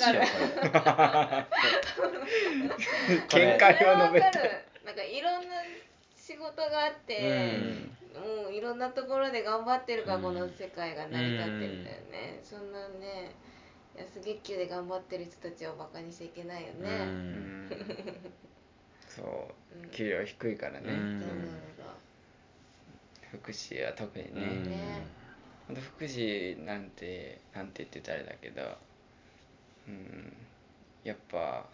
ジオこ見れ解を述べてそれはわかる。なんかいろんな仕事があって、もういろんなところで頑張ってるからうん。この世界が成り立ってるんだよね、そんなね安月給で頑張ってる人たちをバカにしちゃいけないようね、うん。んそう。うん。給料低いからね、福祉は特にね、うんね。ほんと福祉なんてなんて言ってたらあれだけどうん。やっぱ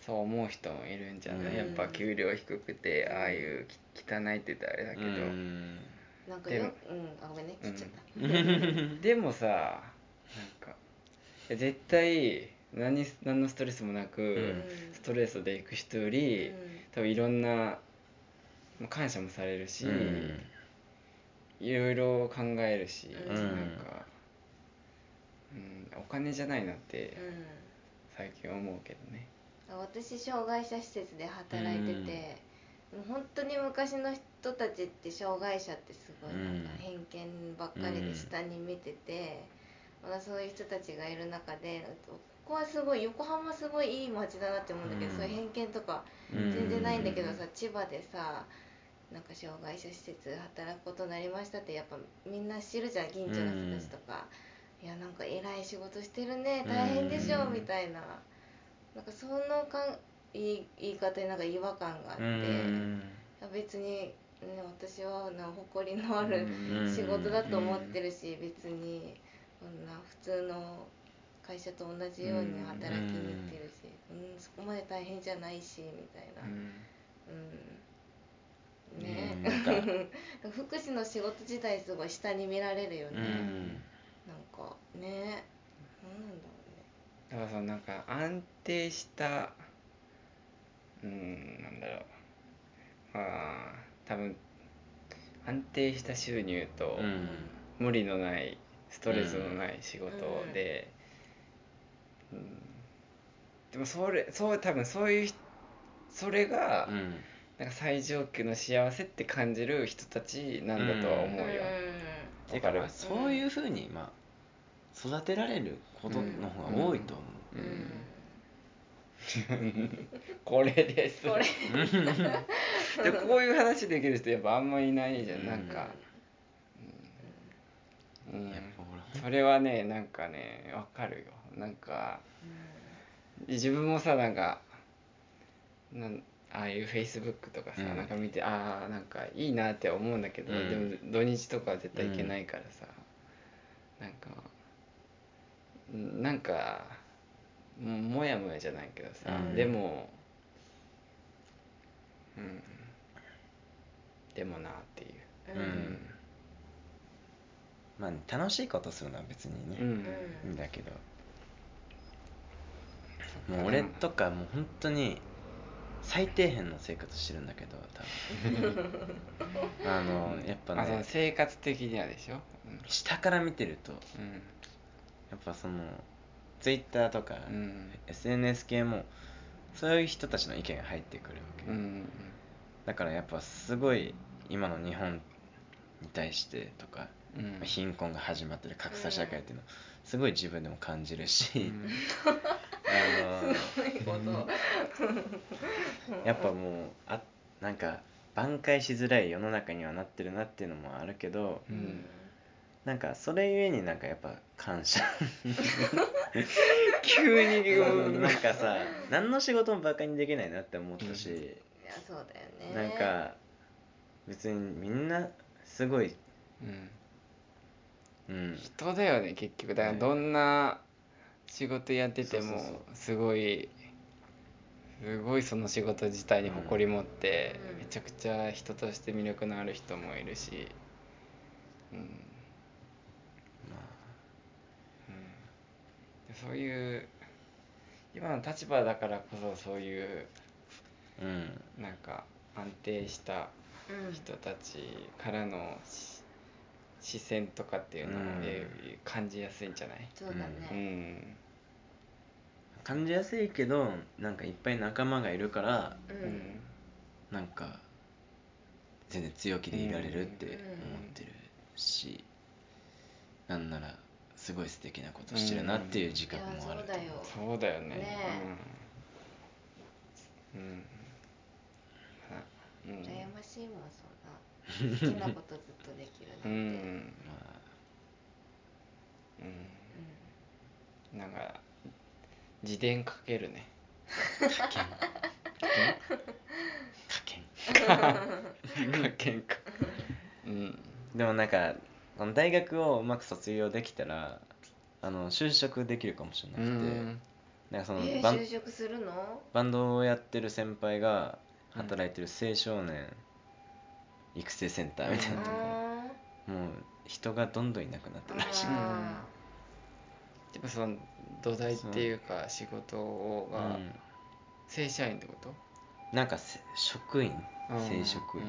そう思う人もいるんじゃない、うん。やっぱ給料低くてああいうき汚いって言ったらあれだけど、うん。なんかよでもうんあごめんね。切っちゃった、でもさなんかいや絶対何何のストレスもなく、ん。ストレスで行く人より、多分いろんなまあ感謝もされるし、うん。いろいろ考えるし、うん。なんか、うん、お金じゃないなってうん。最近思うけどね。私障害者施設で働いてて、もう本当に昔の人たちって障害者ってすごいなんかうん。偏見ばっかりで下に見てて、そういう人たちがいる中でここはすごい横浜すごいいい街だなって思うんだけど、うん。そういう偏見とかうん。全然ないんだけどさ、千葉でさなんか障害者施設働くことになりましたってやっぱみんな知るじゃん近所の人たちとか、いやなんか偉い仕事してるね大変でしょ、うんみたいな。なんかそのかん言い言い方になんか違和感があって、うん。別に、ね、私はな誇りのあるうん仕事だと思ってるし、別にこんな普通の会社と同じように働きに行ってるし、うんそこまで大変じゃないしみたいな。うん。うん。ね。うんなんか。福祉の仕事自体すごい下に見られるよね、うんかねなんなんだろだからそのなんか安定したうんなんだろう。まあ多分安定した収入と、うん。うね無理のないストレスのない仕事で、うん。でもそれそう多分そういう人それが、うんなんか最上級の幸せって感じる人たちなんだとは思うよ、だからわかる？そういうふうにまあ育てられることの方が多いと思う、うん。うん。これです。これ。でこういう話できる人やっぱあんまいないじゃん、うん。なん。か、うん。やっぱ俺それはねなんかねわかるよ。なんか自分もさなんかなんああいうフェイスブックとかさ、うん。なんか見てああなんかいいなって思うんだけど、うん。でも土日とかは絶対行けないからさ、なんかうんなんかももやもやじゃないけどさ、うん。でもうん。でもなっていう。うん。うん。まあ楽しいことするのは別にね、うん、いいんだけど。もう俺とかもう本当に最底辺の生活してるんだけど多分。あのやっぱあそのね生活的にはでしょ？下から見てるとうんやっぱそのツイッターとか、うん。SNS 系もそういう人たちの意見が入ってくるわけ、うんうんだからやっぱすごい今の日本に対してとか、うん。貧困が始まってる格差社会っていうのすごい自分でも感じるし、やっぱもうあなんか挽回しづらい世の中にはなってるなっていうのもあるけど、うんなんかそれゆえになんかやっぱ感謝。急にうんなんかさ何の仕事もバカにできないなって思ったし、いやそうだよね。なんか別にみんなすごい、うん。うん、人だよね結局。だからね。どんな仕事やっててもそうそうそう。すごいすごいその仕事自体に誇り持って、うん。めちゃくちゃ人として魅力のある人もいるし、うんうん、そういう今の立場だからこそそういううん。なんか安定したうん。人たちからのし視線とかっていうのを、うん。えー感じやすいんじゃない？そうだうねん。感じやすいけどなんかいっぱい仲間がいるからううん。んなんか全然強気でいられるって思ってるし、なんならすごい素敵なことしてるなっていう自覚もあると思う。いやそうだよ。そそうだよね。ねうん。うん。あうん。羨ましいもんそんな。好きなことずっとできるなんて、ううん。んまあうん。なんか自伝書けるね。課金課金書けん。かうん。でもなんかこの大学をうまく卒業できたらあの就職できるかもしれなうくて、ん。なんかそのえー、バン就職するの？バンドをやってる先輩が働いてる青少年育成センターみたいなとこあもう人がどんどんいなくなってるらしい、あでもその土台っていうか仕事うがん、正社員ってこと？なんかせ職員。うん。正職員。ー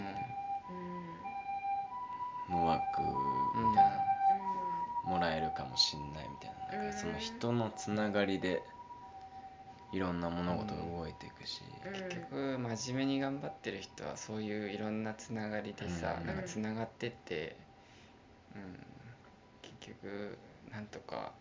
うん。の枠うんもらえるかもしんないみたいななんかそのうん人のつながりでいろんな物事が動いていくし、うん。結局真面目に頑張ってる人はそういういろんなつながりでさ、うん。なんかつながってって、うん、結局なんとか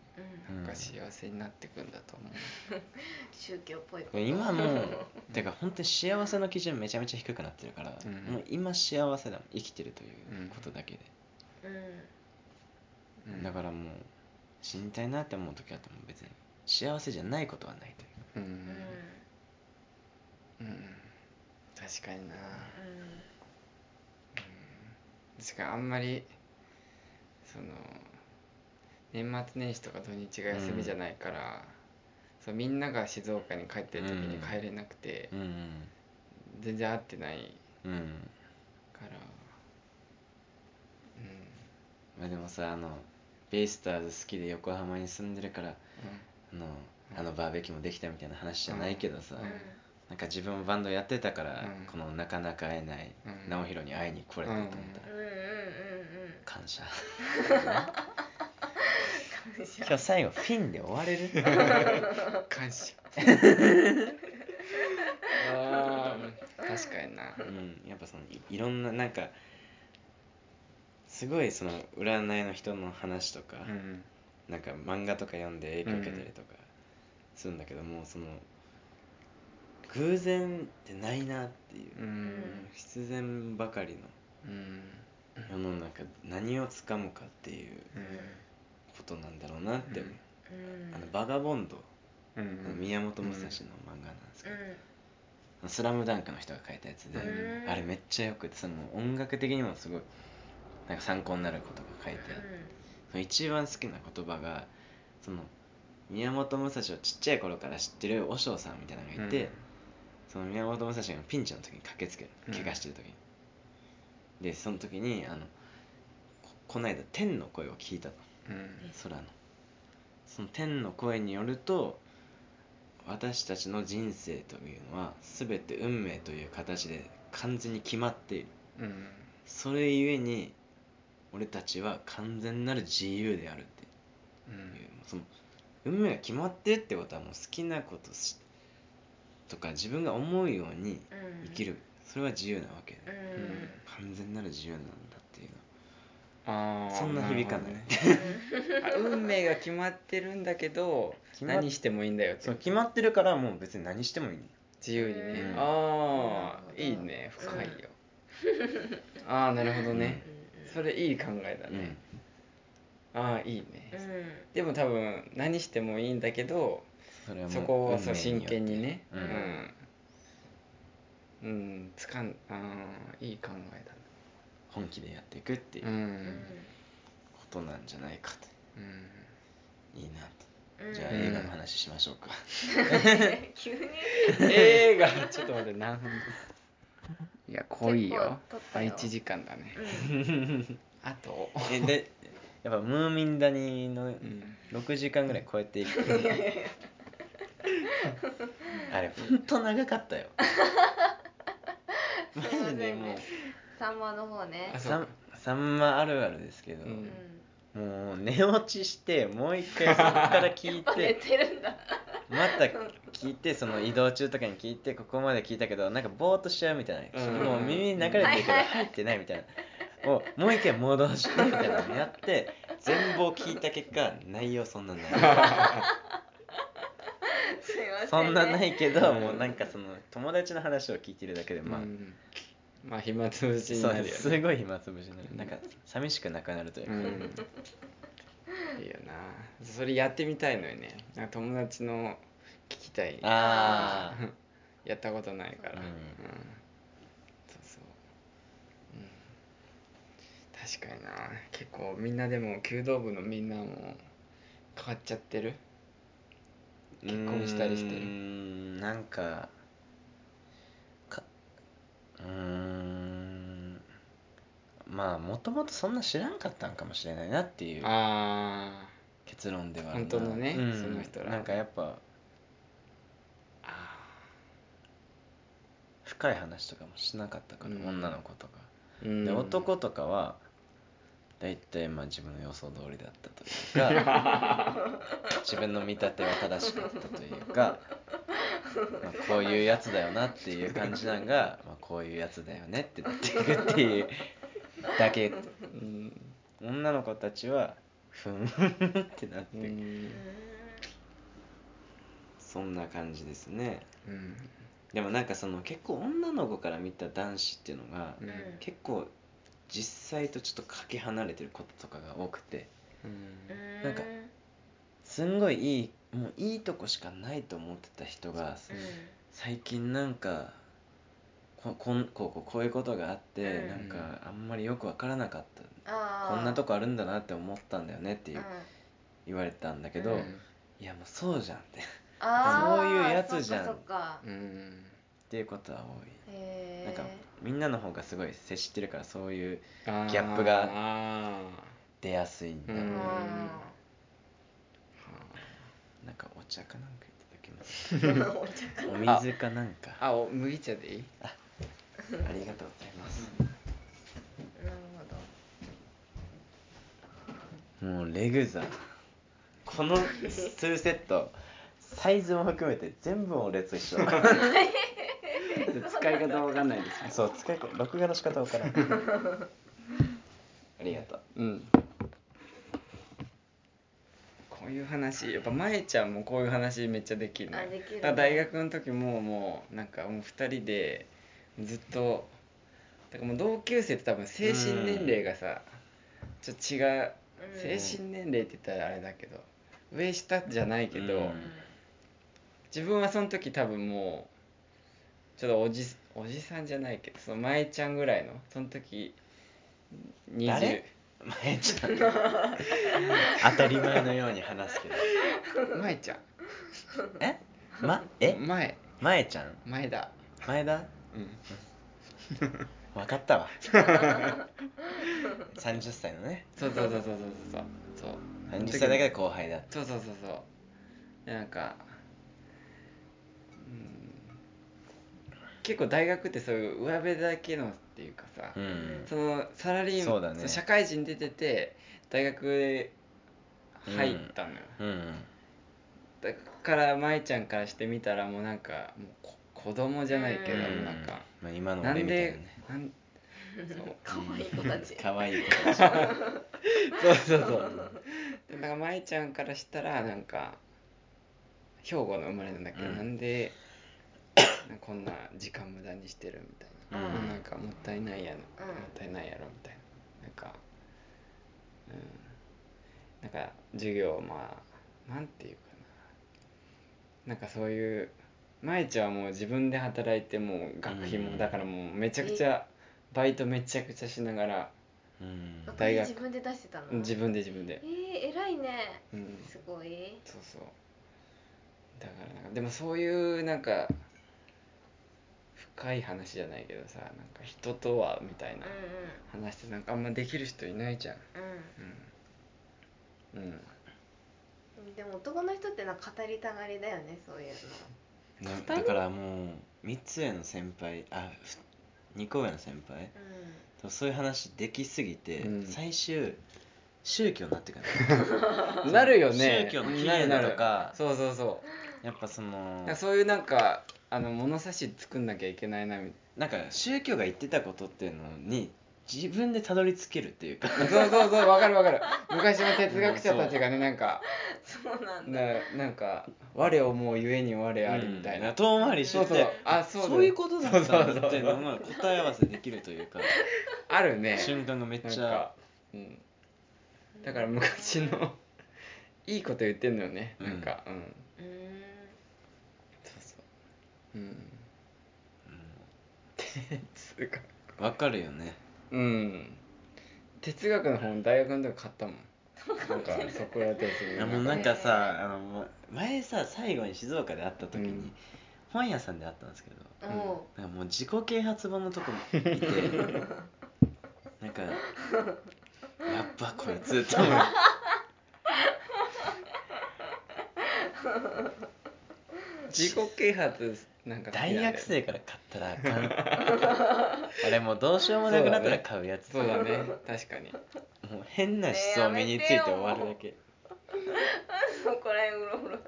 うん。なんか幸せになってくんだと思う、宗教っぽい。こと今もう てか本当に幸せの基準めちゃめちゃ低くなってるから、うん。もう今幸せだもん生きてるということだけで、うん。うん。だからもう死にたいなって思う時あっても別に。幸せじゃないことはないという。うん。うん。うん。確かにな。うん。確かにあんまりその年末年始とか土日が休みじゃないから、そうみんなが静岡に帰ってる時に帰れなくて、うん。全然会ってないうんうん。からまあでもさあのベイスターズ好きで横浜に住んでるからあのあのバーベキューもできたみたいな話じゃないけどさ、うん。なんか自分もバンドやってたから、うん。このなかなか会えないうん。直弘に会いに来れたと思った。ら、うんうんうんうん。感謝。今日最後フィンで終われる？う ん感謝。あー。確かにな。うん。やっぱそのいいろんななんかすごいその占いの人の話とか、うんなんか漫画とか読んで影響受けたりとかするんだけどもその偶然ってないなっていう、うん。必然ばかりうん。の世の中何をつかむかっていうことなんだろうなって思う、うん。あのバガボンド、うんあの宮本武蔵の漫画なんですけど、うスラムダンクの人が書いたやつで、うん。あれめっちゃよくてその音楽的にもすごいなんか参考になることが書いてあって、その一番好きな言葉がその宮本武蔵をちっちゃい頃から知ってる和尚さんみたいなのがいて、うん。その宮本武蔵がピンチの時に駆けつけるうん。怪我してる時に、でその時にあのここの間天の声を聞いたと。うん。空の。その天の声によると私たちの人生というのは全て運命という形で完全に決まっている。うん。それゆえに俺たちは完全なる自由であるってう。ん。いうその運命が決まってるってことはもう好きなことしとか自分が思うように生きる。それは自由なわけでうん。完全なる自由なんだっていう。あーそんな響かない。ね。あ運命が決まってるんだけど決まっ何してもいいんだよってそう決まってるからもう別に何してもいい自由にね、うん。ああうんいいね。深いよ、ああなるほどね、それいい考えだうん。ね、ああいいね、うん。でも多分何してもいいんだけどそこをそう真剣にね。うん。うん、うん、つかんああいい考えだ本気でやっていくっていうこん。となんじゃないかと。うん。いいなと。うん。じゃあうん映画の話しましょうか。急に？映画。ちょっと待って何分？いや濃い結よ。あ構撮ったよ。1時間だね。うん。あと。えでやっぱムーミン谷のうん。6時間ぐらい超えていく。あれほんと長かったよ。マジでもう。サンマの方ね。さあそう。んさんまあるあるですけど、うん。もう寝落ちしてもう一回そこから聞い寝ててるんだ。また聞いてその移動中とかに聞いてここまで聞いたけどなんかぼーっとしちゃうみたいな、うんもう耳に流れてるけど入ってないみたいな。をもう一回戻してみたいなのやって全貌聞いた結果内容そんなない。そんなないけど、うんもうなんかその友達の話を聞いてるだけでまあ、うん。まあ。暇つぶしにそうなるよね。すごい暇つぶしになる。なんか寂しくなくなるというか、うん。いいよな。それやってみたいのよね。なんか友達の聞きたい。ああ やったことないから、うん。そうそう、うん、確かにな。結構みんなでも弓道部のみんなも変わっちゃってる？結婚したりしてる？うーん。なんかかうーん。まあもともとそんな知らんかったんかもしれないなっていうあ結論ではあるな。本当のねうん。その人ら。なんかやっぱーあ深い話とかもしなかったから、うん女の子とか、ーうん。で男とかは大体まあ自分の予想通りだったというか 自分の見立ては正しかったというか、まあ、こういうやつだよなっていう感じなんが、まあ、こういうやつだよねってなっていくっていうだけ。うん。女の子たちはふんってなって。いく、うん。そんな感じですね。うんでもなんかその結構女の子から見た男子っていうのが、うん。結構実際とちょっとかけ離れてることとかが多くて。うん。なんかすんごいいいもういいとこしかないと思ってた人が最近なんかここんこうこうこういうことがあって、うん。なんかあんまりよく分からなかった、こんなとこあるんだなって思ったんだよねっていう、うん。言われたんだけど、うん。いやもうそうじゃんってそういうやつじゃん。そっかそっか。うん。ていうことは多い。へなんかみんなの方がすごい接してるからそういうギャップがあ出やすいんだ。ろな、うん。かお茶かなんかいただきます お水かなんか。ーあお麦茶でいい？ありがとうございます。なるほど。もうレグザ。この2セットサイズも含めて全部俺と一緒 使い方わかんないですよそう使い方録画の仕方わからん。ありがとう。うん。こういう話やっぱ舞ちゃんもこういう話めっちゃできるのよ。あできるね。だ大学の時ももうなんかもう2人でずっとだからもう同級生って多分精神年齢がさちょっと違う。うん。精神年齢って言ったらあれだけど上下じゃないけど、うん自分はその時多分もうちょっとおじおじさんじゃないけどその舞ちゃんぐらいのその時20誰？前ちゃん。当たり前のように話すけど。舞ちゃん。え？ま？え？前。前ちゃん？前だ前田？うん。分かったわ。30歳のね。そうそうそうそうそうそう。そう。30歳だけで後輩だそうそうそうそう。でなんか、うん、結構大学ってそういう上辺だけのっていうかさ、うん。そのサラリーマンね。社会人出てて大学へ入ったのよ、うん。だから舞ちゃんからしてみたらもうなんかもうこ子供じゃないけど、うん。なんか。まあ、今のなん俺みたいなでねなん そう。可愛い子たち。可愛い子たち。そうそうそう。でなんか舞ちゃんからしたらなんか兵庫の生まれなんだけど、うん。なんでなんかこんな時間無駄にしてるみたいな、うん。なんかもったいないやろ、うん。もったいないやろみたいな。なんかうん。なんか授業まあなんていうかな。なんかそういう舞ちゃんはもう自分で働いてもう学費も、うん。だからもうめちゃくちゃバイトめちゃくちゃしながらうん。学大学費自分で出してたの？自分で自分で。えー、偉いね。うん。すごい。そうそうだからなんかでもそういうなんか深い話じゃないけどさなんか人とはみたいなうん話ってなんかあんまできる人いないじゃん。うん。うん。でも男の人ってなんか語りたがりだよねそういうの。だだからもう3つ上の先輩あ2個上の先輩うとそういう話できすぎて、うん。最終宗教になってくる なるよね。宗教の起源だとかなるなる。そうそうそうやっぱそのそういうなんかあの物差し作んなきゃいけないなみなんか宗教が言ってたことっていうのに自分でたどり着けるっていうか。そうそうそうわかるわかる。昔の哲学者たちがねなんかそうなんだ。ななんか我をもうゆえに我ありみたいな、うん遠回りしててそうそう。あそうだそういうことだったんそうそうそうだっていうのが答え合わせできるというか。あるね。瞬間がめっちんか、うん、だから昔のいいこと言ってんのよね、うんなんかうん。うーんううん。哲学。わかるよね。うん。哲学の本大学の時買ったもん。なんかソクラテスいやもうなんかさあの前さ最後に静岡で会った時に、うん。本屋さんで会ったんですけどおうなんかもう自己啓発本のとこいて なんかやっぱこいつと思う。自己啓発なんか好きなん大だよ学生から買ったらあかんあれもうどうしようもなくなったら買うやつ。そうだね。確かに。もう変な思想身について終わるだけ、そこらへんうろうろ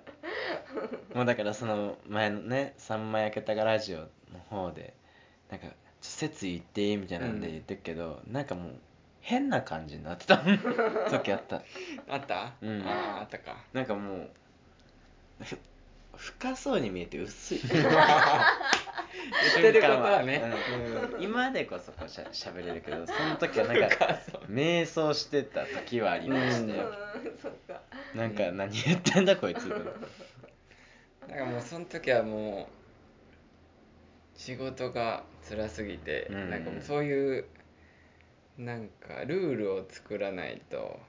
もうだからその前のね「さんま焼けたがラジオ」の方でなんか「説言っていい?」みたいなんで言ってるけど、なんかもう変な感じになってた。時あった。あった、うん。あああったか。なんかもう深そうに見えて薄い。言ってることはね。うん。今でこそこうしゃしゃべれるけどその時はなんか瞑想してた時はありましたよ、うんそっか。なんか何言ってんだこいつだか。らもうその時はもう仕事が辛すぎて、うん。なんかもうそういうなんかルールを作らないと